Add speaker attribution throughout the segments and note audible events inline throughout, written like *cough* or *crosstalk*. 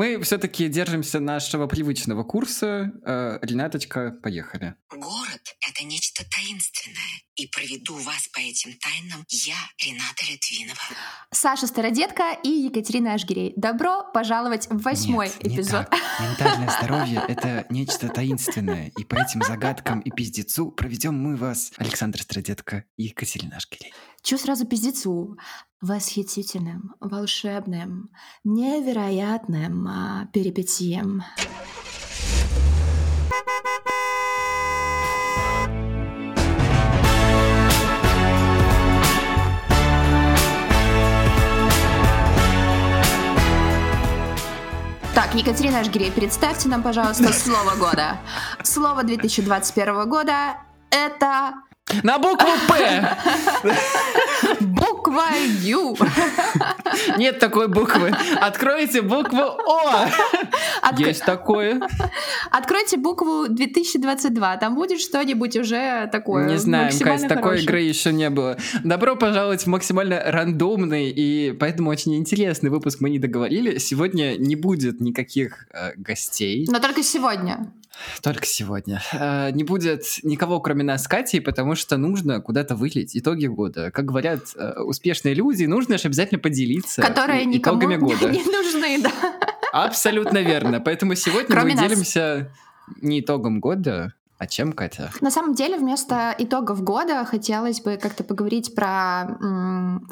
Speaker 1: мы все-таки держимся нашего привычного курса. Э, Ренаточка, поехали.
Speaker 2: Город — это нечто таинственное. И проведу вас по этим тайнам я, Рената Литвинова.
Speaker 3: Саша Стародетка и Екатерина Ашгирей. Добро пожаловать в восьмой
Speaker 1: Нет,
Speaker 3: эпизод.
Speaker 1: Не так. Ментальное *laughs* здоровье — это нечто таинственное. И по этим загадкам и пиздецу проведем мы вас, Александр Страдетка и Екатерина Ашгирей.
Speaker 3: Чё сразу пиздецу? Восхитительным, волшебным, невероятным а, перипетиям. Так, Екатерина Ашгирей, представьте нам, пожалуйста, слово года. Слово 2021 года — это
Speaker 1: На букву «П».
Speaker 3: буква Ю.
Speaker 1: Нет такой буквы. Откройте букву О.
Speaker 3: Откры-
Speaker 1: Есть такое.
Speaker 3: Откройте букву 2022, там будет что-нибудь уже такое
Speaker 1: Не знаем, Кать, такой игры еще не было. Добро пожаловать в максимально рандомный и поэтому очень интересный выпуск мы не договорили. Сегодня не будет никаких э, гостей.
Speaker 3: Но только сегодня.
Speaker 1: Только сегодня. Э, не будет никого, кроме нас с Катей, потому что нужно куда-то вылить итоги года. Как говорят э, успешные люди, нужно же обязательно поделиться
Speaker 3: Которые
Speaker 1: итогами *laughs* года.
Speaker 3: не нужны, да.
Speaker 1: Абсолютно верно. Поэтому сегодня
Speaker 3: Кроме
Speaker 1: мы
Speaker 3: нас.
Speaker 1: делимся не итогом года, а чем, Катя?
Speaker 3: На самом деле, вместо итогов года хотелось бы как-то поговорить про,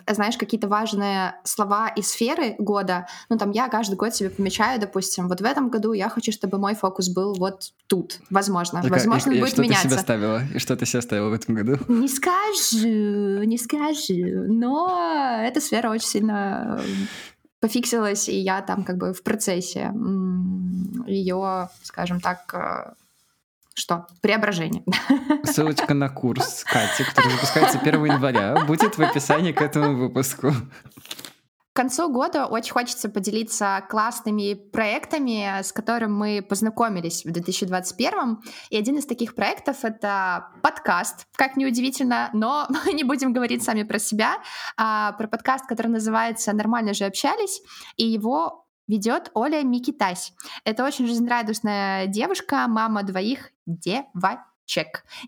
Speaker 3: знаешь, какие-то важные слова и сферы года. Ну, там, я каждый год себе помечаю, допустим, вот в этом году я хочу, чтобы мой фокус был вот тут, возможно.
Speaker 1: Так,
Speaker 3: Возможно,
Speaker 1: и- и
Speaker 3: будет
Speaker 1: что ты
Speaker 3: меняться.
Speaker 1: себе ставила? И что ты себе ставила в этом году?
Speaker 3: Не скажу, не скажу, но эта сфера очень сильно пофиксилась, и я там как бы в процессе ее, скажем так, э, что, преображение.
Speaker 1: Ссылочка на курс Кати, который запускается 1 января, будет в описании к этому выпуску.
Speaker 3: К концу года очень хочется поделиться классными проектами, с которыми мы познакомились в 2021. И один из таких проектов — это подкаст, как неудивительно, но *laughs* мы не будем говорить сами про себя, а про подкаст, который называется «Нормально же общались», и его ведет Оля Микитась. Это очень жизнерадостная девушка, мама двоих девочек.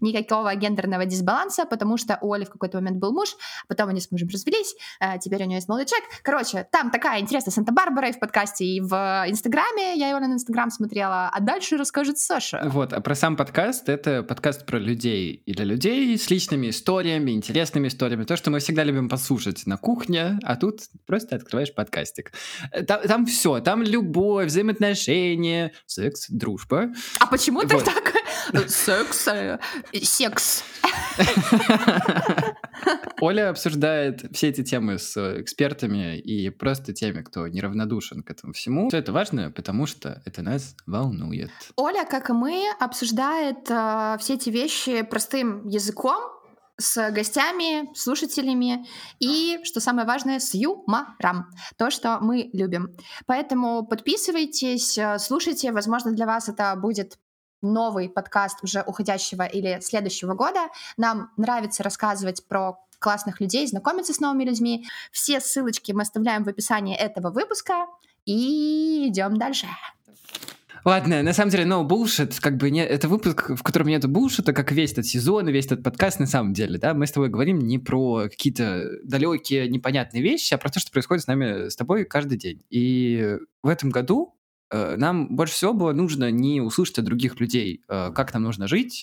Speaker 3: Никакого гендерного дисбаланса, потому что у Оли в какой-то момент был муж, потом они с мужем развелись, а теперь у нее есть молодой человек. Короче, там такая интересная Санта-Барбара и в подкасте, и в Инстаграме. Я его на Инстаграм смотрела, а дальше расскажет Саша.
Speaker 1: Вот, а про сам подкаст — это подкаст про людей и для людей с личными историями, интересными историями. То, что мы всегда любим послушать на кухне, а тут просто открываешь подкастик. Там, там все, там любовь, взаимоотношения, секс, дружба.
Speaker 3: А почему ты
Speaker 1: Вот.
Speaker 3: так? Секс, секс.
Speaker 1: Оля обсуждает все эти темы с экспертами и просто теми, кто неравнодушен к этому всему. Все это важно, потому что это нас волнует.
Speaker 3: Оля, как и мы, обсуждает э, все эти вещи простым языком, с гостями, слушателями и, что самое важное, с юмором. То, что мы любим. Поэтому подписывайтесь, э, слушайте. Возможно, для вас это будет новый подкаст уже уходящего или следующего года. Нам нравится рассказывать про классных людей, знакомиться с новыми людьми. Все ссылочки мы оставляем в описании этого выпуска. И идем дальше.
Speaker 1: Ладно, на самом деле, no bullshit, как бы не, это выпуск, в котором нет bullshit, как весь этот сезон и весь этот подкаст на самом деле, да, мы с тобой говорим не про какие-то далекие, непонятные вещи, а про то, что происходит с нами, с тобой каждый день. И в этом году нам больше всего было нужно не услышать от других людей, э, как нам нужно жить,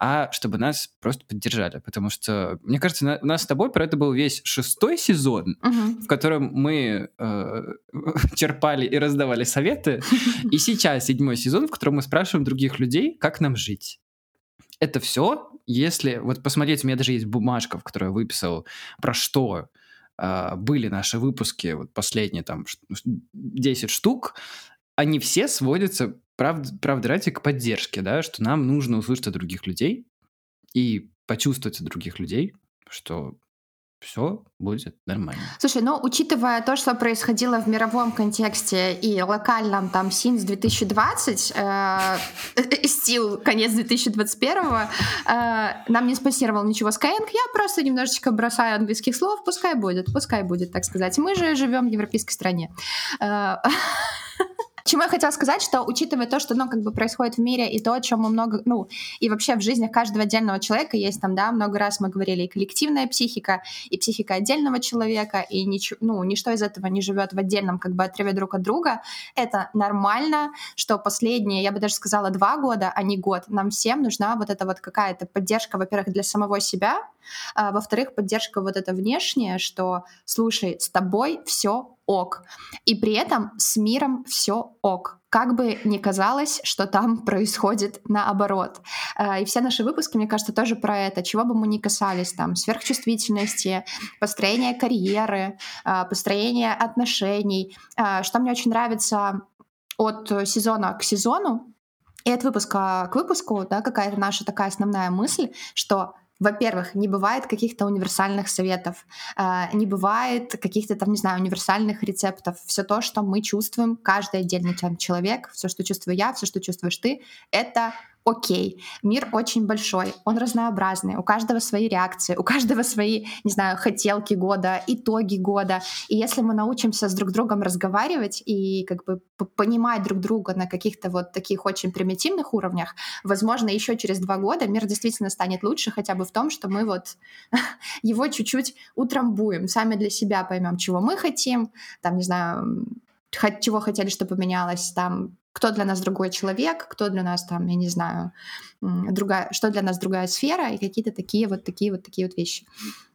Speaker 1: а чтобы нас просто поддержали, потому что, мне кажется, на- у нас с тобой про это был весь шестой сезон,
Speaker 3: Мгм.
Speaker 1: в котором мы э, *laughs* черпали и раздавали советы, *laughs* и сейчас седьмой сезон, в котором мы спрашиваем других людей, как нам жить. Это все, если... Вот посмотреть, у меня даже есть бумажка, в которой я выписал, про что э, были наши выпуски, вот последние там ш- 10 штук, они все сводятся, правда, правда ради, к поддержке, да, что нам нужно услышать от других людей и почувствовать от других людей, что все будет нормально.
Speaker 3: Слушай, ну, учитывая то, что происходило в мировом контексте и локальном, там, Синс 2020, э, *laughs* стил конец 2021, э, нам не спонсировал ничего Skyeng, я просто немножечко бросаю английских слов, пускай будет, пускай будет, так сказать. Мы же живем в европейской стране. Э, *laughs* Чему я хотела сказать, что учитывая то, что, ну, как бы происходит в мире, и то, о чем мы много, ну, и вообще в жизни каждого отдельного человека есть там, да, много раз мы говорили и коллективная психика, и психика отдельного человека, и ничего, ну, ничто из этого не живет в отдельном как бы отрыве друг от друга. Это нормально, что последние, я бы даже сказала, два года, а не год, нам всем нужна вот эта вот какая-то поддержка, во-первых, для самого себя, а, во-вторых, поддержка вот эта внешняя, что, слушай, с тобой все ок. И при этом с миром все ок. Как бы ни казалось, что там *laughs* происходит наоборот. А, и все наши выпуски, мне кажется, тоже про это. Чего бы мы ни касались, там, сверхчувствительности, построения карьеры, а, построения отношений. Что мне очень нравится от сезона к сезону, и от выпуска к выпуску, да, какая-то наша такая основная мысль, что во-первых, не бывает каких-то универсальных советов, э, не бывает каких-то там, не знаю, универсальных рецептов. Все то, что мы чувствуем, каждый отдельный человек, все, что чувствую я, все, что чувствуешь ты, это окей, мир очень большой, он разнообразный, у каждого свои реакции, у каждого свои, не знаю, хотелки года, итоги года. И если мы научимся с друг другом разговаривать и как бы понимать друг друга на каких-то вот таких очень примитивных уровнях, возможно, еще через два года мир действительно станет лучше хотя бы в том, что мы вот *laughs* его чуть-чуть утрамбуем, сами для себя поймем, чего мы хотим, там, не знаю, чего хотели, чтобы поменялось, там, кто для нас другой человек, кто для нас там, я не знаю, другая, что для нас другая сфера и какие-то такие вот такие вот такие вот вещи.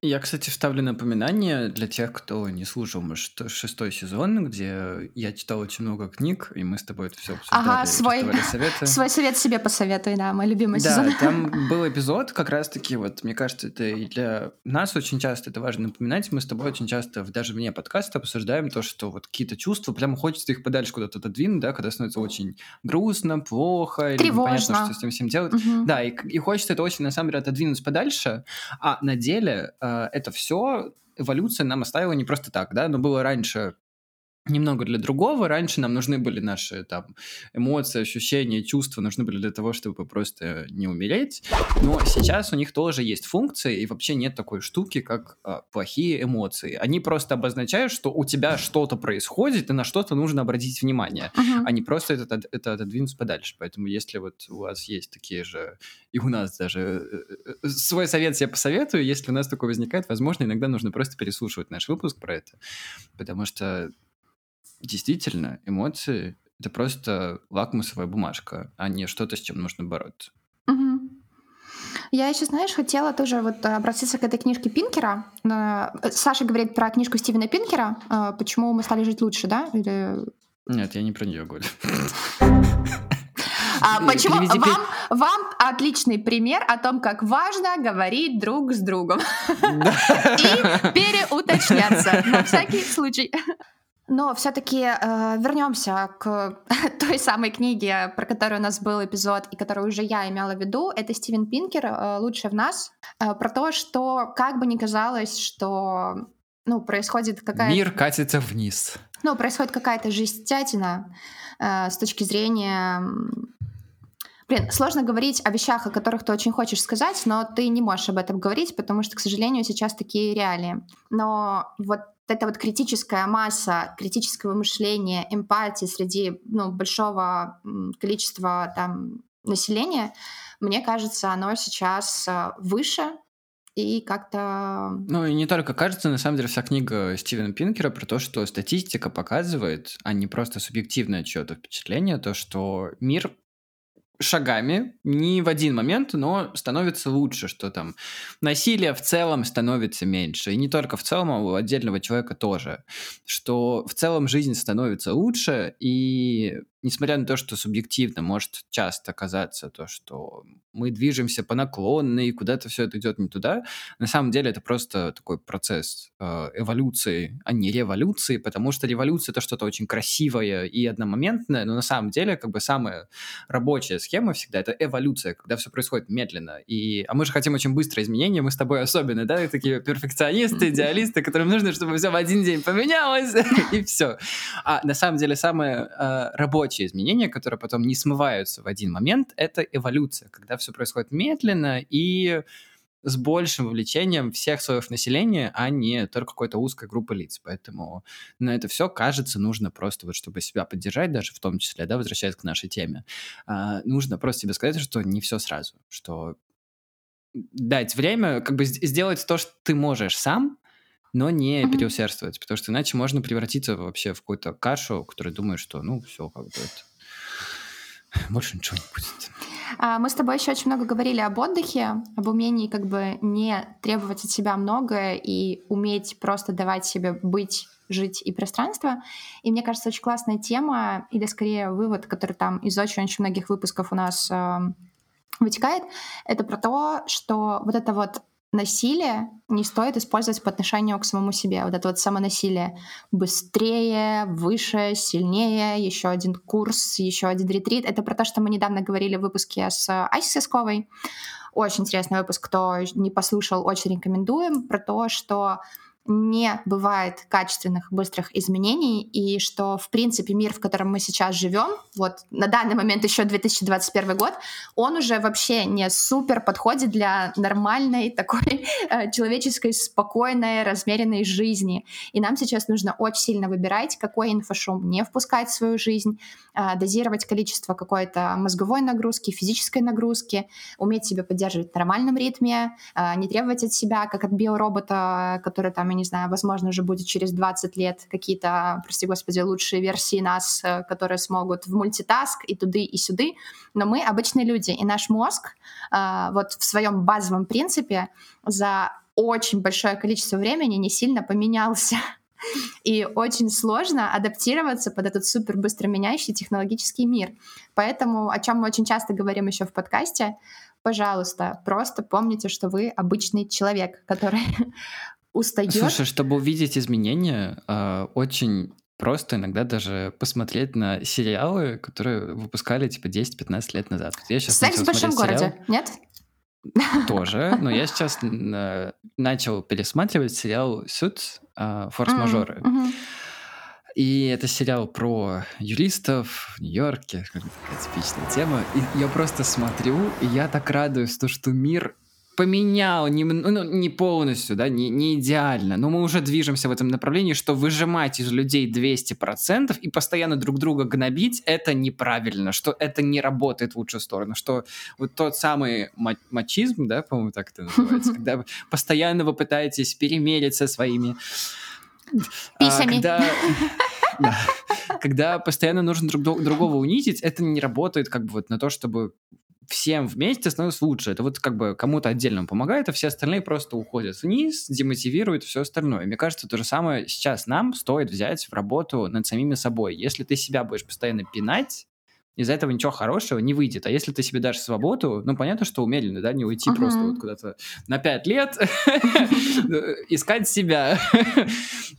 Speaker 1: Я, кстати, вставлю напоминание для тех, кто не слушал может, шестой сезон, где я читал очень много книг, и мы с тобой это все обсуждали.
Speaker 3: Ага, свой,
Speaker 1: советы. *laughs*
Speaker 3: свой совет себе посоветуй, да, мой любимый
Speaker 1: да,
Speaker 3: сезон.
Speaker 1: там *laughs* был эпизод, как раз-таки, вот, мне кажется, это и для нас очень часто это важно напоминать. Мы с тобой очень часто, даже вне подкаста, обсуждаем то, что вот какие-то чувства, прямо хочется их подальше куда-то отодвинуть, да, когда становится очень грустно, плохо,
Speaker 3: Тревожно.
Speaker 1: или непонятно, что с этим всем делать. Угу. Да, и, и хочется это очень, на самом деле, отодвинуть подальше, а на деле э, это все эволюция нам оставила не просто так, да, но было раньше немного для другого. Раньше нам нужны были наши там эмоции, ощущения, чувства, нужны были для того, чтобы просто не умереть. Но сейчас у них тоже есть функции, и вообще нет такой штуки, как а, плохие эмоции. Они просто обозначают, что у тебя что-то происходит, и на что-то нужно обратить внимание, uh-huh. а не просто это, это отодвинуть подальше. Поэтому если вот у вас есть такие же, и у нас даже э, э, свой совет я посоветую, если у нас такое возникает, возможно, иногда нужно просто переслушивать наш выпуск про это, потому что действительно, эмоции — это просто лакмусовая бумажка, а не что-то, с чем нужно бороться.
Speaker 3: Угу. Я еще, знаешь, хотела тоже вот обратиться к этой книжке Пинкера. Э, Саша говорит про книжку Стивена Пинкера э, «Почему мы стали жить лучше», да? Или...
Speaker 1: Нет, я не про нее говорю.
Speaker 3: А почему вам, вам отличный пример о том, как важно говорить друг с другом и переуточняться на всякий случай. Но все-таки э, вернемся к *laughs* той самой книге, про которую у нас был эпизод и которую уже я имела в виду. Это Стивен Пинкер э, «Лучше в нас». Э, про то, что как бы ни казалось, что ну, происходит какая-то...
Speaker 1: Мир катится вниз.
Speaker 3: Ну, происходит какая-то жестятина э, с точки зрения Блин, сложно говорить о вещах, о которых ты очень хочешь сказать, но ты не можешь об этом говорить, потому что, к сожалению, сейчас такие реалии. Но вот эта вот критическая масса критического мышления, эмпатии среди ну, большого количества там, населения, мне кажется, оно сейчас э, выше, и как-то...
Speaker 1: Ну и не только кажется, на самом деле вся книга Стивена Пинкера про то, что статистика показывает, а не просто субъективное чье-то впечатление, то, что мир шагами, не в один момент, но становится лучше, что там насилие в целом становится меньше. И не только в целом, а у отдельного человека тоже. Что в целом жизнь становится лучше, и несмотря на то, что субъективно может часто казаться то, что мы движемся по наклонной, и куда-то все это идет не туда, на самом деле это просто такой процесс э, эволюции, а не революции, потому что революция это что-то очень красивое и одномоментное, но на самом деле как бы самая рабочая схема всегда это эволюция, когда все происходит медленно. И, а мы же хотим очень быстрое изменение, мы с тобой особенно, да, такие перфекционисты, идеалисты, которым нужно, чтобы все в один день поменялось, *laughs* и все. А на самом деле самое э, рабочие изменения, которые потом не смываются в один момент, это эволюция, когда все происходит медленно и с большим вовлечением всех слоев населения, а не только какой-то узкой группы лиц. Поэтому на это все, кажется, нужно просто, вот чтобы себя поддержать, даже в том числе, да, возвращаясь к нашей теме, а, нужно просто себе сказать, что не все сразу, что дать время, как бы сделать то, что ты можешь сам, но не mm-hmm. переусердствовать, потому что иначе можно превратиться вообще в какую-то кашу, которая думает, что, ну, все, как бы это... *sighs* Больше ничего не будет.
Speaker 3: А, мы с тобой еще очень много говорили об отдыхе, об умении как бы не требовать от себя многое и уметь просто давать себе быть жить и пространство. И мне кажется, очень классная тема, или скорее вывод, который там из очень-очень многих выпусков у нас э, вытекает, это про то, что вот это вот насилие не стоит использовать по отношению к самому себе. Вот это вот самонасилие. Быстрее, выше, сильнее, еще один курс, еще один ретрит. Это про то, что мы недавно говорили в выпуске с Айси Сосковой. Очень интересный выпуск, кто не послушал, очень рекомендуем. Про то, что не бывает качественных быстрых изменений, и что, в принципе, мир, в котором мы сейчас живем, вот на данный момент еще 2021 год, он уже вообще не супер подходит для нормальной такой *laughs* э, человеческой спокойной, размеренной жизни. И нам сейчас нужно очень сильно выбирать, какой инфошум не впускать в свою жизнь, э, дозировать количество какой-то мозговой нагрузки, физической нагрузки, уметь себя поддерживать в нормальном ритме, э, не требовать от себя, как от биоробота, который там, не знаю, возможно, уже будет через 20 лет какие-то, прости господи, лучшие версии нас, э, которые смогут в мультитаск и туды, и сюды, но мы обычные люди, и наш мозг э, вот в своем базовом принципе за очень большое количество времени не сильно поменялся. *laughs* И очень сложно адаптироваться под этот супер быстро меняющий технологический мир. Поэтому, о чем мы очень часто говорим еще в подкасте, пожалуйста, просто помните, что вы обычный человек, который *laughs* устает.
Speaker 1: Слушай, чтобы увидеть изменения, э, очень просто иногда даже посмотреть на сериалы, которые выпускали типа 10-15 лет назад.
Speaker 3: Я сейчас Секс в большом сериал. городе, нет? *laughs*
Speaker 1: Тоже, но я сейчас э, начал пересматривать сериал «Суд. Э, Форс-мажоры». Mm-hmm. И это сериал про юристов в Нью-Йорке, такая типичная тема. И я просто смотрю, и я так радуюсь, то, что мир поменял, не, ну, не полностью, да, не, не идеально, но мы уже движемся в этом направлении, что выжимать из людей 200% и постоянно друг друга гнобить, это неправильно, что это не работает в лучшую сторону, что вот тот самый мачизм, да, по-моему, так это называется, *laughs* когда постоянно вы пытаетесь перемериться своими...
Speaker 3: А, когда, *laughs*
Speaker 1: да, когда постоянно нужно друг другого унизить, это не работает как бы вот на то, чтобы всем вместе становится лучше. Это вот как бы кому-то отдельно помогает, а все остальные просто уходят вниз, демотивируют все остальное. Мне кажется, то же самое сейчас нам стоит взять в работу над самими собой. Если ты себя будешь постоянно пинать, из-за этого ничего хорошего не выйдет. А если ты себе дашь свободу, ну, понятно, что умеренно, да, не уйти uh-huh. просто вот куда-то на пять лет, *laughs* искать себя,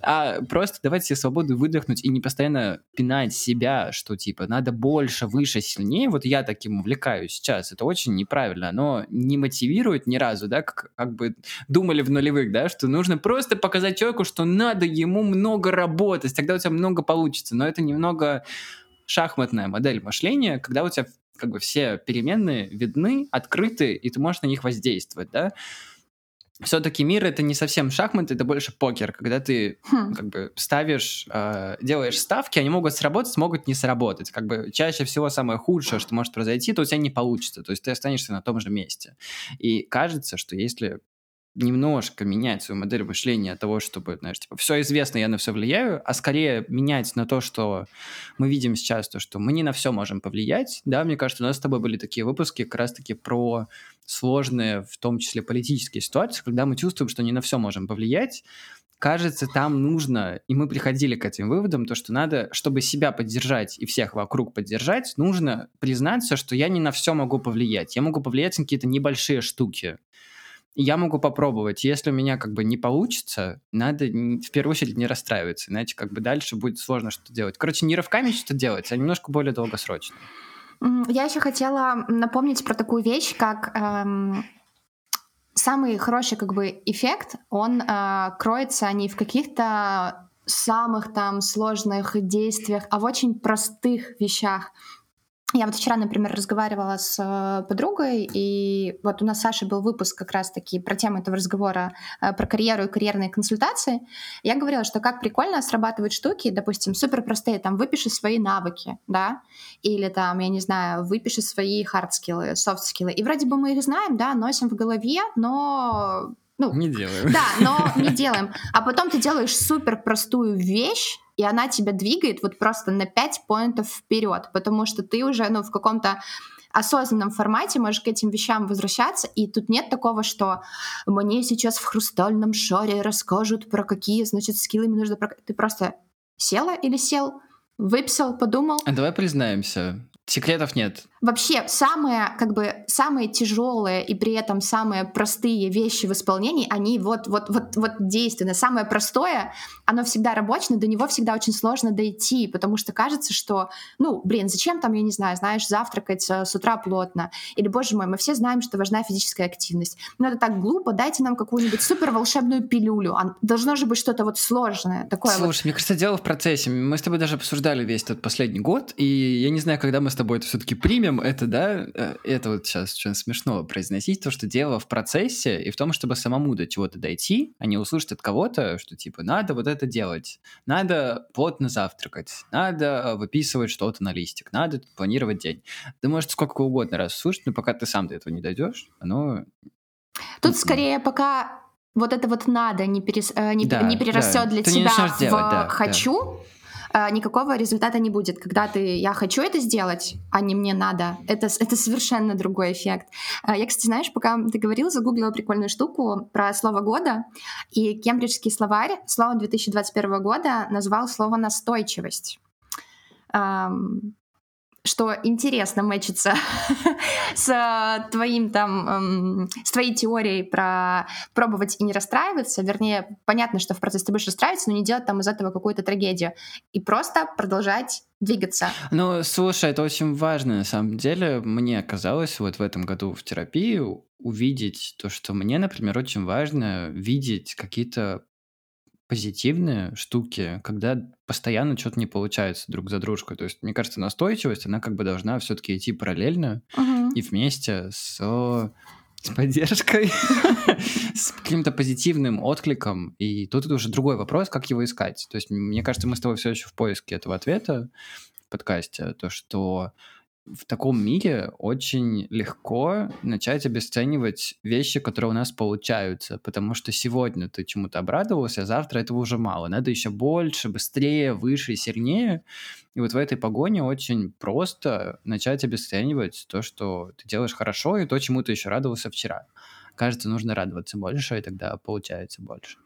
Speaker 1: а просто давать себе свободу выдохнуть и не постоянно пинать себя, что, типа, надо больше, выше, сильнее. Вот я таким увлекаюсь сейчас. Это очень неправильно. Оно не мотивирует ни разу, да, как, как бы думали в нулевых, да, что нужно просто показать человеку, что надо ему много работать, тогда у тебя много получится. Но это немного шахматная модель мышления, когда у тебя как бы все переменные видны, открыты, и ты можешь на них воздействовать, да. Все-таки мир это не совсем шахмат, это больше покер, когда ты хм. как бы ставишь, э, делаешь ставки, они могут сработать, могут не сработать. Как бы чаще всего самое худшее, что может произойти, то у тебя не получится, то есть ты останешься на том же месте. И кажется, что если немножко менять свою модель мышления от того, чтобы, знаешь, типа, все известно, я на все влияю, а скорее менять на то, что мы видим сейчас, то, что мы не на все можем повлиять. Да, мне кажется, у нас с тобой были такие выпуски как раз-таки про сложные, в том числе политические ситуации, когда мы чувствуем, что не на все можем повлиять, кажется, там нужно, и мы приходили к этим выводам, то, что надо, чтобы себя поддержать и всех вокруг поддержать, нужно признаться, что я не на все могу повлиять. Я могу повлиять на какие-то небольшие штуки я могу попробовать. Если у меня как бы не получится, надо в первую очередь не расстраиваться, иначе как бы дальше будет сложно что-то делать. Короче, не рывками что-то делать, а немножко более долгосрочно.
Speaker 3: Я еще хотела напомнить про такую вещь, как эм, самый хороший как бы эффект, он э, кроется не в каких-то самых там сложных действиях, а в очень простых вещах. Я вот вчера, например, разговаривала с э, подругой, и вот у нас с Сашей был выпуск как раз-таки про тему этого разговора, э, про карьеру и карьерные консультации. Я говорила, что как прикольно срабатывают штуки, допустим, супер простые, там, выпиши свои навыки, да, или там, я не знаю, выпиши свои хардскиллы, софт-скиллы. И вроде бы мы их знаем, да, носим в голове, но ну,
Speaker 1: не делаем.
Speaker 3: Да, но не делаем. А потом ты делаешь супер простую вещь, и она тебя двигает вот просто на 5 point ов вперед, потому что ты уже, ну, в каком-то осознанном формате можешь к этим вещам возвращаться, и тут нет такого, что мне сейчас в хрустальном шаре расскажут про какие, значит, skill ы мне нужно... Ты просто села или сел, выписал, подумал.
Speaker 1: А давай признаемся, секретов нет.
Speaker 3: Вообще, самые, как бы, самые тяжелые и при этом самые простые вещи в исполнении, они вот, вот, вот, вот действенны. Самое простое, оно всегда рабочее, но до него всегда очень сложно дойти, потому что кажется, что, ну, блин, зачем там, я не знаю, знаешь, завтракать э, с утра плотно? Или, боже мой, мы все знаем, что важна физическая активность. Но это так глупо, дайте нам какую-нибудь супер волшебную пилюлю. Должно же быть что-то вот сложное. Такое
Speaker 1: Слушай,
Speaker 3: вот.
Speaker 1: мне кажется, дело в процессе. Мы с тобой даже обсуждали весь этот последний год, и я не знаю, когда мы с тобой это все-таки примем, это, да, э, это вот сейчас очень смешно произносить, то, что дело в процессе и в том, чтобы самому до чего-то дойти, а не услышать от кого-то, что типа надо вот это делать, надо плотно завтракать, надо выписывать что-то на листик, надо планировать день. Ты можешь сколько угодно раз слушать, но пока ты сам до этого не дойдешь, оно...
Speaker 3: Тут скорее пока вот это вот надо не, перес, э, не, да, не перерастет да. для
Speaker 1: ты
Speaker 3: тебя
Speaker 1: в делать, да,
Speaker 3: хочу, да никакого результата не будет. Когда ты «я хочу это сделать», а не «мне надо», это, это совершенно другой эффект. А, я, кстати, знаешь, пока ты говорил, загуглила прикольную штуку про слово года, и кембриджский словарь слово 2021 года назвал слово «настойчивость» что интересно мэчится *laughs* с твоим там, эм, с твоей теорией про пробовать и не расстраиваться. Вернее, понятно, что в процессе ты будешь расстраиваться, но не делать там из этого какую-то трагедию. И просто продолжать двигаться.
Speaker 1: Ну, слушай, это очень важно, на самом деле. Мне казалось вот в этом году в терапии увидеть то, что мне, например, очень важно видеть какие-то позитивные штуки, когда постоянно что-то не получается друг за дружкой. То есть, мне кажется, настойчивость, она как бы должна все-таки идти параллельно
Speaker 3: Мгм.
Speaker 1: и вместе с, с поддержкой, *laughs* с каким-то позитивным откликом. И тут это уже другой вопрос, как его искать. То есть, мне кажется, мы с тобой все еще в поиске этого ответа в подкасте. То, что в таком мире очень легко начать обесценивать вещи, которые у нас получаются, потому что сегодня ты чему-то обрадовался, а завтра этого уже мало. Надо еще больше, быстрее, выше, сильнее. И вот в этой погоне очень просто начать обесценивать то, что ты делаешь хорошо, и то, чему ты еще радовался вчера. Кажется, нужно радоваться больше, и тогда получается больше.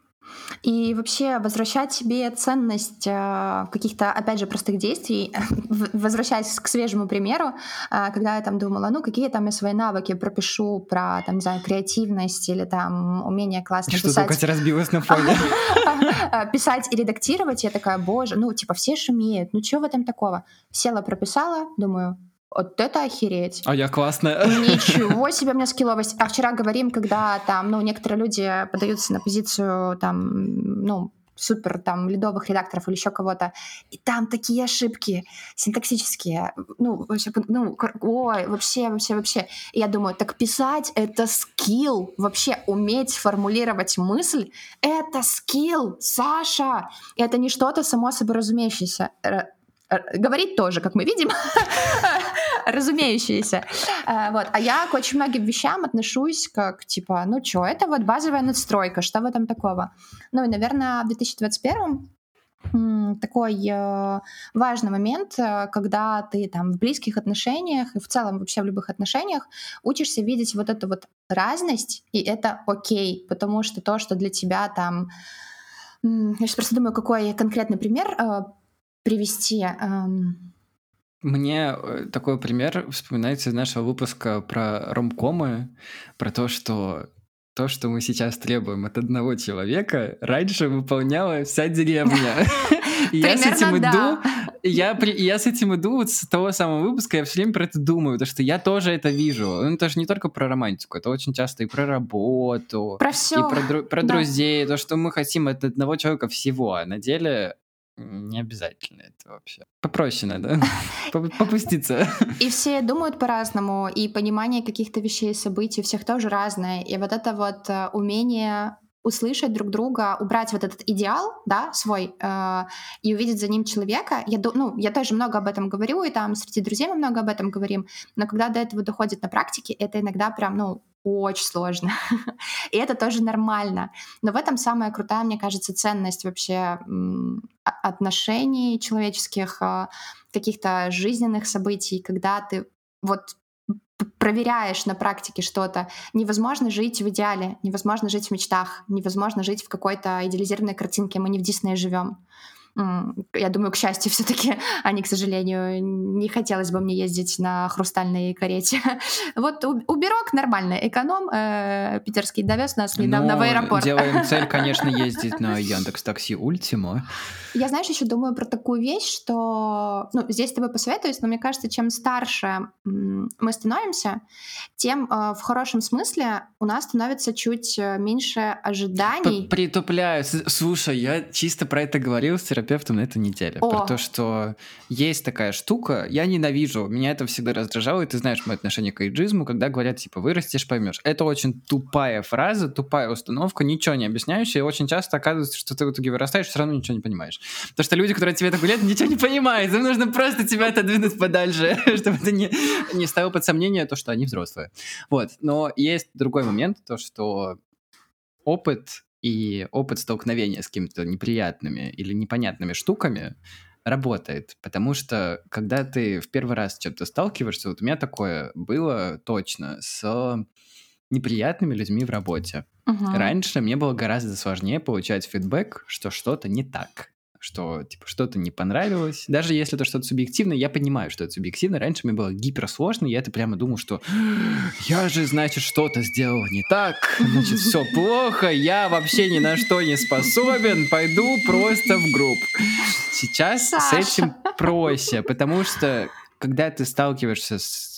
Speaker 3: И вообще возвращать себе ценность э, каких-то, опять же, простых действий, *laughs* возвращаясь к свежему примеру, э, когда я там думала, ну, какие там я свои навыки пропишу про, там, не знаю, креативность или там умение классно
Speaker 1: Что
Speaker 3: писать.
Speaker 1: Что Катя разбилась на фоне?
Speaker 3: Э, *laughs* писать и редактировать, я такая, боже, ну, типа, все шумеют, ну, что в этом такого? Села, прописала, думаю, вот это охереть.
Speaker 1: А я классная.
Speaker 3: Ничего себе у меня *laughs* скилловость. А вчера говорим, когда там, ну, некоторые люди подаются на позицию там, ну, супер там лидовых редакторов или еще кого-то, и там такие ошибки синтаксические, ну, вообще, ну, ой, вообще, вообще, вообще. И я думаю, так писать — это скилл, вообще уметь формулировать мысль — это скилл, Саша! И это не что-то само собой разумеющееся говорить тоже, как мы видим, *laughs* разумеющееся. Э, *laughs* вот. А я к очень многим вещам отношусь как, типа, ну что, это вот базовая надстройка, что в этом такого? Ну и, наверное, в 2021 такой э, важный момент, э, когда ты там в близких отношениях и в целом вообще в любых отношениях учишься видеть вот эту вот разность, и это окей, потому что то, что для тебя там... Я сейчас просто думаю, какой конкретный пример привести?
Speaker 1: Мне э, такой пример вспоминается из нашего выпуска про ромкомы, про то, что то, что мы сейчас требуем от одного человека, раньше выполняла вся деревня. *laughs* Я с этим иду, я, я с этим иду вот с того самого выпуска, я все время про это думаю, потому что я тоже это вижу. Ну, это же не только про романтику, это очень часто и про работу,
Speaker 3: про все,
Speaker 1: и про, про друзей, то, что мы хотим от одного человека всего, а на деле Не обязательно это вообще. Попроще надо. *laughs* Попуститься. *laughs*
Speaker 3: И все думают по-разному, и понимание каких-то вещей, событий у всех тоже разное. И вот это вот э, умение услышать друг друга, убрать вот этот идеал, да, свой, э, и увидеть за ним человека. Я, ну, я тоже много об этом говорю, и там среди друзей мы много об этом говорим, но когда до этого доходит на практике, это иногда прям, ну, очень сложно. *laughs* и это тоже нормально. Но в этом самая крутая, мне кажется, ценность вообще отношений человеческих, э, каких-то жизненных событий, когда ты вот проверяешь на практике что-то. Невозможно жить в идеале, невозможно жить в мечтах, невозможно жить в какой-то идеализированной картинке. Мы не в Диснее живем я думаю, к счастью, все-таки, а не к сожалению, не хотелось бы мне ездить на хрустальной карете. *laughs* вот уберок нормально, эконом э, питерский довез нас недавно
Speaker 1: ну,
Speaker 3: в аэропорт.
Speaker 1: делаем цель, конечно, *laughs* ездить на Яндекс Такси Ультима.
Speaker 3: Я, знаешь, еще думаю про такую вещь, что, ну, здесь с тобой посоветуюсь, но мне кажется, чем старше мы становимся, тем э, в хорошем смысле у нас становится чуть э, меньше ожиданий.
Speaker 1: Притупляю. Слушай, я чисто про это говорил с терапевтом на этой неделе. О. Про то, что есть такая штука, я ненавижу, меня это всегда раздражало, и ты знаешь мое отношение к эйджизму, когда говорят, типа, вырастешь, поймешь. Это очень тупая фраза, тупая установка, ничего не объясняющая, и очень часто оказывается, что ты в итоге вырастаешь, все равно ничего не понимаешь. Потому что люди, которые тебе так говорят, ничего не понимают, им нужно просто тебя отодвинуть подальше, *laughs* чтобы ты не, не ставил под сомнение то, что они взрослые. Вот, но есть другой момент, то, что опыт и опыт столкновения с какими-то неприятными или непонятными штуками работает, потому что когда ты в первый раз с чем-то сталкиваешься, вот у меня такое было точно с неприятными людьми в работе. Uh-huh. Раньше мне было гораздо сложнее получать фидбэк, что что-то не так что типа что-то не понравилось. Даже если это что-то субъективное, я понимаю, что это субъективно. Раньше мне было гиперсложно, я это прямо думал, что *gasps* я же, значит, что-то сделал не так, значит, все плохо, я вообще ни на что не способен, пойду просто в групп. Сейчас Саша. с этим проще, потому что когда ты сталкиваешься с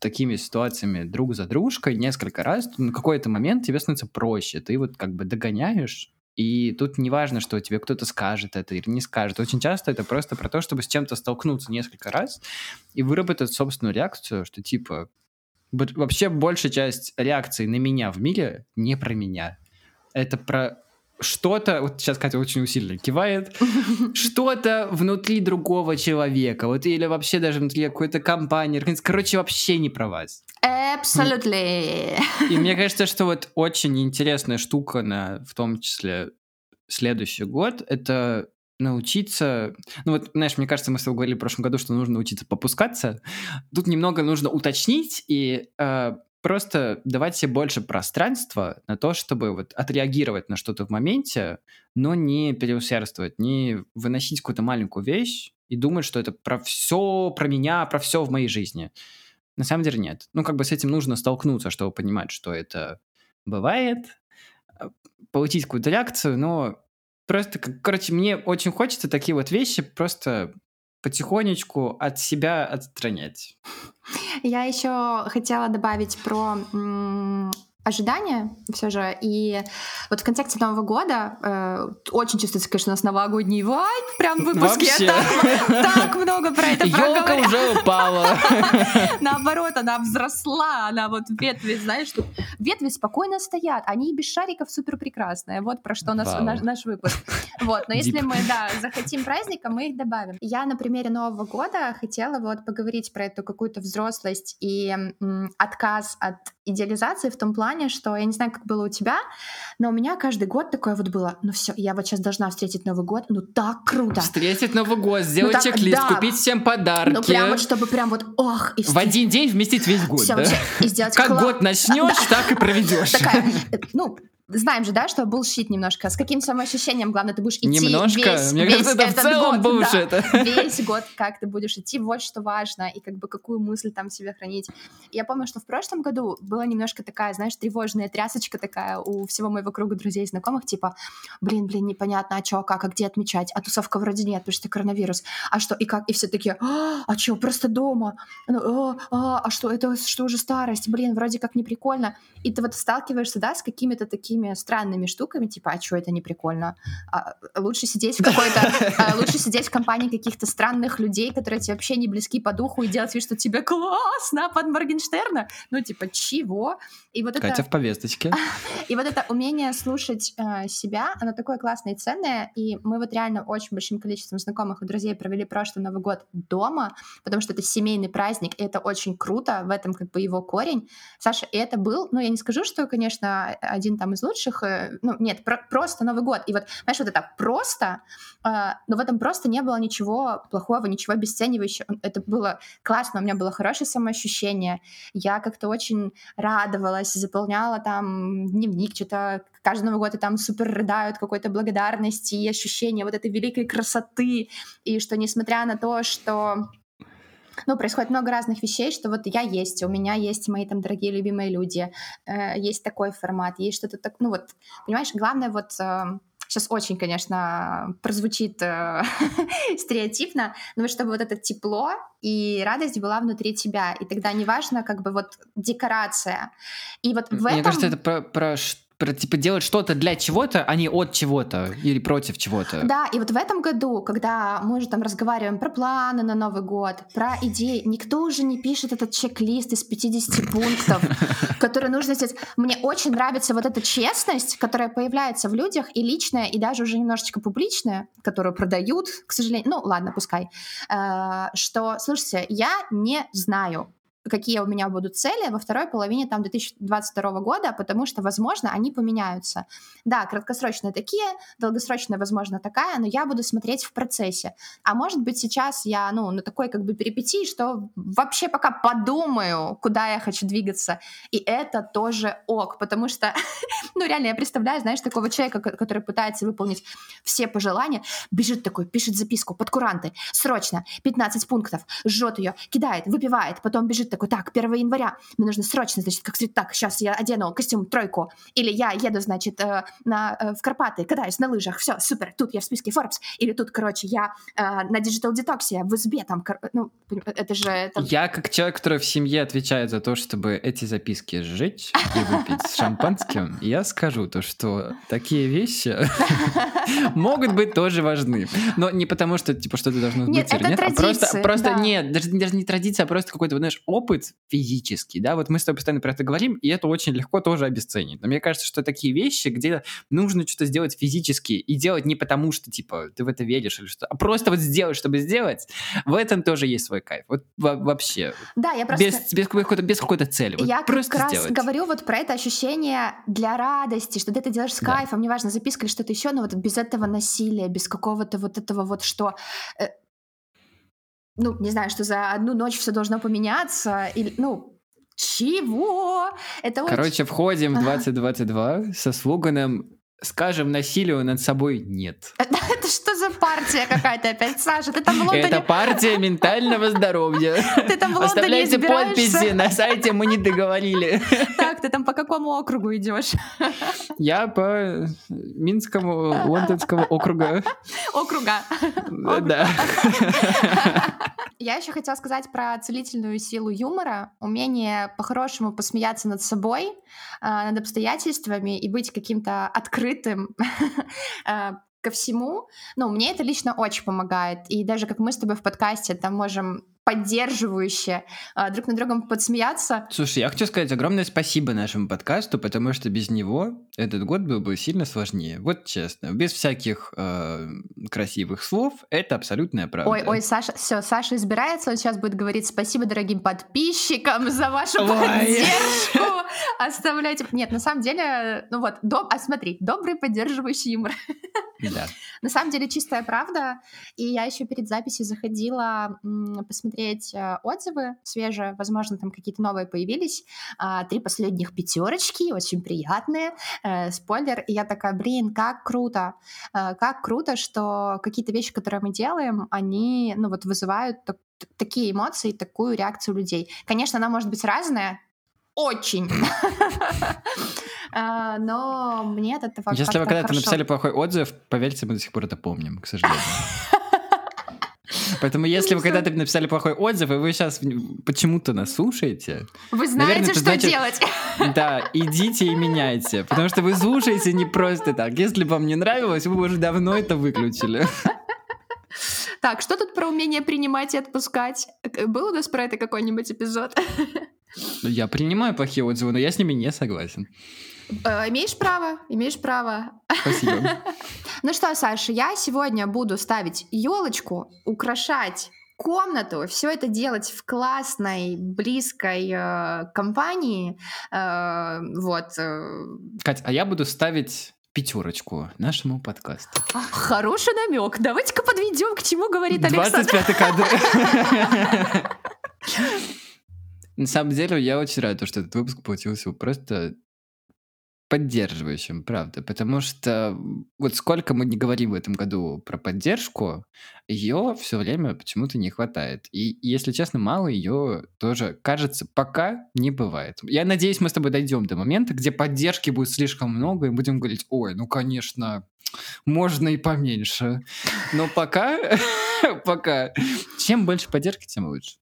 Speaker 1: такими ситуациями друг за дружкой несколько раз, на какой-то момент тебе становится проще. Ты вот как бы догоняешь и тут не важно, что тебе кто-то скажет это или не скажет. Очень часто это просто про то, чтобы с чем-то столкнуться несколько раз и выработать собственную реакцию, что типа вообще большая часть реакции на меня в мире не про меня. Это про что-то, вот сейчас Катя очень усиленно кивает, *laughs* что-то внутри другого человека, вот или вообще даже внутри какой-то компании, короче, вообще не про вас.
Speaker 3: Absolutely.
Speaker 1: И мне кажется, что вот очень интересная штука на, в том числе, следующий год, это научиться... Ну вот, знаешь, мне кажется, мы с тобой говорили в прошлом году, что нужно научиться попускаться. Тут немного нужно уточнить и э, просто давать себе больше пространства на то, чтобы вот отреагировать на что-то в моменте, но не переусердствовать, не выносить какую-то маленькую вещь и думать, что это про все, про меня, про все в моей жизни. На самом деле нет. Ну, как бы с этим нужно столкнуться, чтобы понимать, что это бывает, а, получить какую-то реакцию, но просто, короче, мне очень хочется такие вот вещи просто потихонечку от себя отстранять.
Speaker 3: Я еще хотела добавить про ожидания все же. И вот в контексте Нового года э, очень чувствуется, конечно, у нас новогодний вайб прям в выпуске. Там, так много про это
Speaker 1: Елка уже упала. *laughs*
Speaker 3: Наоборот, она взросла, она вот ветви, знаешь, тут ветви спокойно стоят, они без шариков супер прекрасные. Вот про что наш, наш, наш выпуск. Вот, но если мы, да, захотим праздника, мы их добавим. Я на примере Нового года хотела вот поговорить про эту какую-то взрослость и м, отказ от идеализации в том плане, что я не знаю, как было у тебя, но у меня каждый год такое вот было. Ну все, я вот сейчас должна встретить Новый год, ну так круто.
Speaker 1: Встретить Новый год, сделать ну, так, чек-лист, да. купить всем подарки. Ну
Speaker 3: прям вот, чтобы прям вот, ох.
Speaker 1: И в один день вместить весь год, Всё, да? И сделать как год начнешь, да. так и проведешь. Такая,
Speaker 3: ну, знаем же, да, что булшит немножко. С каким самоощущением, главное, ты будешь идти
Speaker 1: немножко?
Speaker 3: весь,
Speaker 1: Мне весь кажется, это в целом
Speaker 3: год. Да, весь год, как ты будешь идти, вот что важно, и как бы какую мысль там себе хранить. Я помню, что в прошлом году была немножко такая, знаешь, тревожная трясочка такая у всего моего круга друзей и знакомых, типа, блин, блин, непонятно, а что, как, а где отмечать, а тусовка вроде нет, потому что коронавирус, а что, и как, и все такие, а, а что, просто дома, ну, а, а, а что, это что уже старость, блин, вроде как не прикольно, и ты вот сталкиваешься, да, с какими-то такими такими странными штуками, типа, а что это не прикольно? А, лучше сидеть в какой-то, а, лучше сидеть в компании каких-то странных людей, которые тебе вообще не близки по духу, и делать вид, что тебе классно под Моргенштерна. Ну, типа, чего?
Speaker 1: И вот Катя это... в повесточке. *laughs*
Speaker 3: И вот это умение слушать э, себя, оно такое классное и ценное, и мы вот реально очень большим количеством знакомых и друзей провели прошлый Новый год дома, потому что это семейный праздник, и это очень круто, в этом как бы его корень. Саша, и это был, ну, я не скажу, что, конечно, один там из лучших, э, ну, нет, про просто Новый год. И вот, знаешь, вот это просто, э, но в этом просто не было ничего плохого, ничего обесценивающего. Это было классно, у меня было хорошее самоощущение. Я как-то очень радовалась, заполняла там дневник, что-то каждый Новый год и там супер рыдают какой-то благодарности и ощущение вот этой великой красоты. И что несмотря на то, что ну, происходит много разных вещей, что вот я есть, у меня есть мои там дорогие любимые люди, э, есть такой формат, есть что-то так, ну вот, понимаешь, главное вот э, сейчас очень, конечно, прозвучит э, *laughs* стереотипно, но чтобы вот это тепло и радость была внутри тебя, и тогда неважно как бы вот декорация. И вот в
Speaker 1: Мне
Speaker 3: этом...
Speaker 1: кажется, это про, про типа делать что-то для чего-то, а не от чего-то или против чего-то.
Speaker 3: Да, и вот в этом году, когда мы уже там разговариваем про планы на Новый год, про идеи, никто уже не пишет этот чек-лист из 50 *laughs* пунктов, который нужно сделать. Мне очень нравится вот эта честность, которая появляется в людях, и личная, и даже уже немножечко публичная, которую продают, к сожалению. Ну, ладно, пускай. Э, что, слушайте, я не знаю, какие у меня будут цели во второй половине там 2022 года, потому что, возможно, они поменяются. Да, краткосрочные такие, долгосрочная, возможно, такая, но я буду смотреть в процессе. А может быть, сейчас я, ну, на такой как бы перипетии, что вообще пока подумаю, куда я хочу двигаться. И это тоже ок, потому что, *laughs* ну, реально, я представляю, знаешь, такого человека, который пытается выполнить все пожелания, бежит такой, пишет записку под куранты, срочно, 15 пунктов, жжет ее, кидает, выпивает, потом бежит такой, так, 1 января, мне нужно срочно, значит, как сказать, так, сейчас я одену костюм тройку, или я еду, значит, э, на, э, в Карпаты, катаюсь на лыжах, все, супер, тут я в списке Forbes, или тут, короче, я э, на Digital Detox в избе, там, ну, это же... Это...
Speaker 1: Я, как человек, который в семье отвечает за то, чтобы эти записки сжечь и выпить с шампанским, *laughs* я скажу то, что такие вещи *laughs* могут быть тоже важны. Но не потому, что, типа, что-то должно быть нет, а просто, просто нет, даже не традиция, а просто какой-то, знаешь, опыт, опыт физический, да, вот мы с тобой постоянно про это говорим, и это очень легко тоже обесценить. Но мне кажется, что такие вещи, где нужно что-то сделать физически, и делать не потому, что, типа, ты в это веришь или что, а просто вот сделать, чтобы сделать, в этом тоже есть свой кайф. Вот вообще.
Speaker 3: Да, я просто...
Speaker 1: Без, без какой-то, без какой-то цели. Вот
Speaker 3: я
Speaker 1: просто
Speaker 3: как раз
Speaker 1: сделать.
Speaker 3: говорю вот про это ощущение для радости, что ты это делаешь с да. кайфом, неважно, записка или что-то еще, но вот без этого насилия, без какого-то вот этого вот, что э, ну, не знаю, что за одну ночь все должно поменяться, или, ну, чего?
Speaker 1: Это Короче, очень... входим в 2022 со слоганом скажем, насилию над собой нет. *laughs*
Speaker 3: Это, что за партия какая-то опять, Саша? Ты там в Лондоне...
Speaker 1: Это партия ментального здоровья. *laughs*
Speaker 3: Ты там в Лондоне
Speaker 1: Оставляйте подписи на сайте, мы не договорили. *laughs*
Speaker 3: Так, ты там по какому округу идешь?
Speaker 1: Я по Минскому лондонского округа.
Speaker 3: Округа.
Speaker 1: Да.
Speaker 3: Я еще хотела сказать про целительную силу юмора, умение по-хорошему посмеяться над собой, а, над обстоятельствами и быть каким-то открытым а, *laughs* ко всему. Ну, мне это лично очень помогает. И даже как мы с тобой в подкасте там можем поддерживающе а, друг на другом подсмеяться.
Speaker 1: Слушай, я хочу сказать огромное спасибо нашему подкасту, потому что без него этот год был бы сильно сложнее. Вот честно, без всяких э, красивых слов, это абсолютная правда.
Speaker 3: Ой, ой, Саша, все, Саша избирается, он сейчас будет говорить спасибо дорогим подписчикам за вашу ой. поддержку. Оставляйте. Нет, на самом деле, ну вот, доб... а смотри, добрый поддерживающий юмор.
Speaker 1: Да.
Speaker 3: На самом деле чистая правда. И я еще перед записью заходила посмотреть э, отзывы свежие, возможно, там какие-то новые появились. А, три последних пятерочки, очень приятные. Э, спойлер. И я такая, блин, как круто. Э, как круто, что какие-то вещи, которые мы делаем, они, ну вот, вызывают такие эмоции, такую реакцию людей. Конечно, она может быть разная, очень. *laughs* А, но мне это
Speaker 1: Если вы когда-то написали плохой отзыв, поверьте, мы до сих пор это помним, к сожалению. *laughs* Поэтому если вы когда-то написали плохой отзыв, и вы сейчас почему-то нас слушаете...
Speaker 3: Вы знаете, наверное, что значит, делать. *laughs*
Speaker 1: Да, идите и меняйте. Потому что вы слушаете не просто так. Если вам не нравилось, вы уже давно это выключили. *laughs*
Speaker 3: Так, что тут про умение принимать и отпускать? Был у нас про это какой-нибудь эпизод? *laughs*
Speaker 1: Я принимаю плохие отзывы, но я с ними не согласен.
Speaker 3: Э, имеешь право, имеешь право.
Speaker 1: Спасибо. *laughs*
Speaker 3: Ну что, Саша, я сегодня буду ставить елочку, украшать комнату, все это делать в классной, близкой э, компании. Э, вот. Э.
Speaker 1: Кать, а я буду ставить пятерочку нашему подкасту.
Speaker 3: А, хороший намек. Давайте-ка подведем, к чему говорит Александр.
Speaker 1: 25 кадр. *laughs* На самом деле, я очень рад, что этот выпуск получился просто поддерживающим, правда. Потому что вот сколько мы не говорим в этом году про поддержку, ее все время почему-то не хватает. И, если честно, мало ее тоже, кажется, пока не бывает. Я надеюсь, мы с тобой дойдем до момента, где поддержки будет слишком много, и будем говорить, ой, ну, конечно, можно и поменьше. Но пока, *laughs* пока, чем больше поддержки, тем лучше.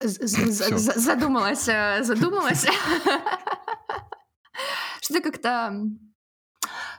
Speaker 1: *laughs*
Speaker 3: Задумалась, э, задумалась. *laughs* Что-то как-то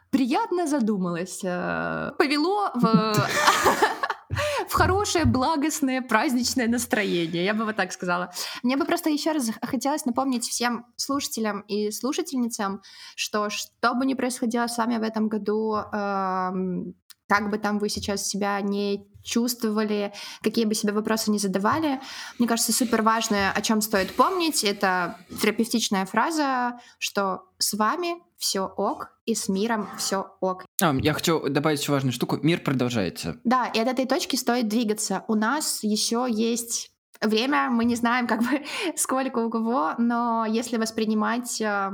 Speaker 3: приятно задумалась. Э, повело в *laughs* в хорошее, благостное, праздничное настроение, я бы вот так сказала. Мне бы просто еще раз хотелось напомнить всем слушателям и слушательницам, что что бы ни происходило с вами в этом году, эм, как бы там вы сейчас себя не чувствовали, какие бы себе вопросы не задавали. Мне кажется, супер важное, о чем стоит помнить, это терапевтичная фраза, что с вами все ок, и с миром все ок.
Speaker 1: А, я хочу добавить еще важную штуку. Мир продолжается.
Speaker 3: Да, и от этой точки стоит двигаться. У нас еще есть время, мы не знаем, как бы *laughs* сколько у кого, но если воспринимать э,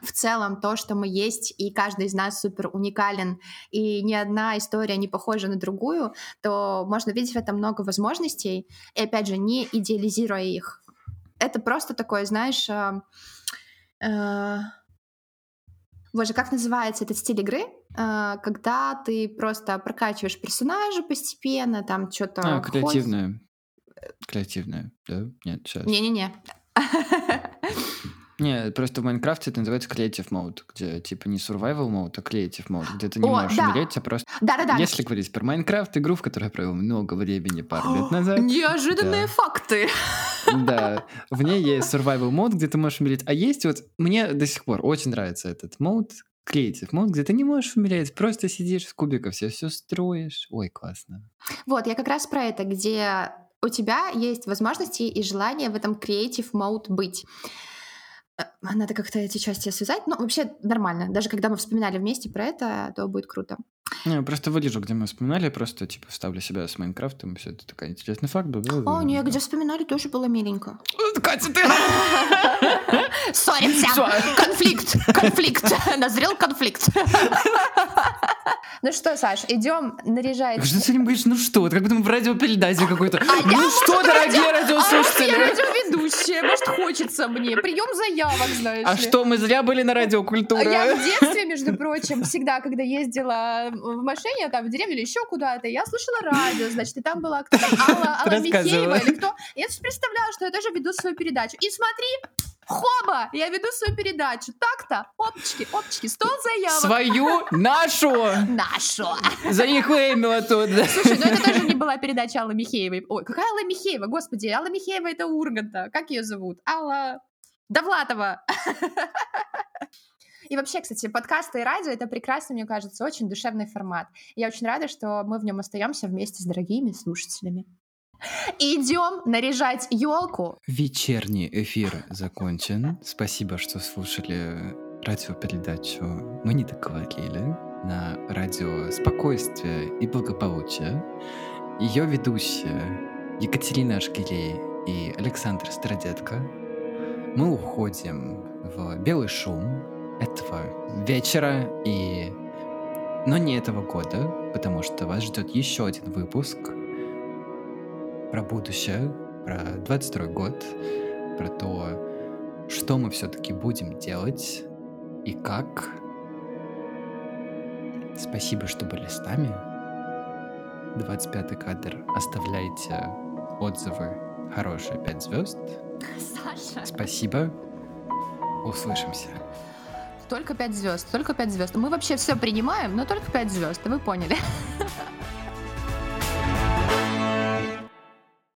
Speaker 3: в целом то, что мы есть, и каждый из нас супер уникален, и ни одна история не похожа на другую, то можно видеть в этом много возможностей, и опять же, не идеализируя их. Это просто такое, знаешь, э, э, Боже, как называется этот стиль игры? Э, когда ты просто прокачиваешь персонажа постепенно, там что-то...
Speaker 1: А, креативная. Креативная, да? Нет, сейчас.
Speaker 3: Не-не-не. *laughs*
Speaker 1: Не, просто в Майнкрафте это называется Creative Mode, где типа не Survival Mode, а Creative Mode, где ты не О, можешь да. умереть, а просто...
Speaker 3: Да-да-да.
Speaker 1: Если говорить про Майнкрафт, игру, в которой я провел много времени пару лет назад.
Speaker 3: Неожиданные да. факты.
Speaker 1: Да, в ней есть Survival Mode, где ты можешь умереть. А есть вот... Мне до сих пор очень нравится этот мод, Creative Mode, где ты не можешь умереть, просто сидишь с кубиков, все, все строишь. Ой, классно.
Speaker 3: Вот, я как раз про это, где у тебя есть возможности и желание в этом Creative Mode быть. Э, надо как-то эти части связать. Ну, вообще нормально. Даже когда мы вспоминали вместе про это, то будет круто.
Speaker 1: Не, просто вырежу, где мы вспоминали, просто типа вставлю себя с Майнкрафтом, все это такой интересный факт был.
Speaker 3: О, не, где вспоминали, тоже было миленько.
Speaker 1: Катя, ты... *laughs*
Speaker 3: Ссоримся! Конфликт! Конфликт! Назрел конфликт. Ну что, Саш, идем наряжать.
Speaker 1: Что ты сегодня говоришь? Ну что? Вот как будто мы в радиопередаче какой-то. А ну что, дорогие радиослушатели?
Speaker 3: А я радиоведущая, может, хочется мне. Прием заявок, знаешь
Speaker 1: А что, мы зря были на радиокультуре?
Speaker 3: Я в детстве, между прочим, всегда, когда ездила в машине, там, в деревню или еще куда-то, я слушала радио, значит, и там была кто Алла, Алла Михеева или кто. Я представляла, что я тоже веду свою передачу. И смотри, Хоба! Я веду свою передачу. Так-то, опчики, опчики, стол заявок.
Speaker 1: Свою? Нашу?
Speaker 3: Нашу.
Speaker 1: Заехлеймила тут.
Speaker 3: Слушай, ну это тоже не была передача Аллы Михеевой. Ой, какая Алла Михеева? Господи, Алла Михеева это Урганта. Как ее зовут? Алла Довлатова. И вообще, кстати, подкасты и радио — это прекрасно, мне кажется, очень душевный формат. Я очень рада, что мы в нем остаемся вместе с дорогими слушателями. Идем наряжать елку.
Speaker 1: Вечерний эфир закончен. Спасибо, что слушали радиопередачу «Мы не договорили» на радио «Спокойствие и благополучие». Ее ведущие Екатерина Ашкелей и Александр Стародетко. Мы уходим в белый шум этого вечера и... Но не этого года, потому что вас ждет еще один выпуск — про будущее, про 22 год, про то, что мы все-таки будем делать и как. Спасибо, что были с нами. 25 кадр. Оставляйте отзывы хорошие 5 звезд.
Speaker 3: Саша.
Speaker 1: Спасибо. Услышимся.
Speaker 3: Только 5 звезд, только 5 звезд. Мы вообще все принимаем, но только 5 звезд, вы поняли. *laughs*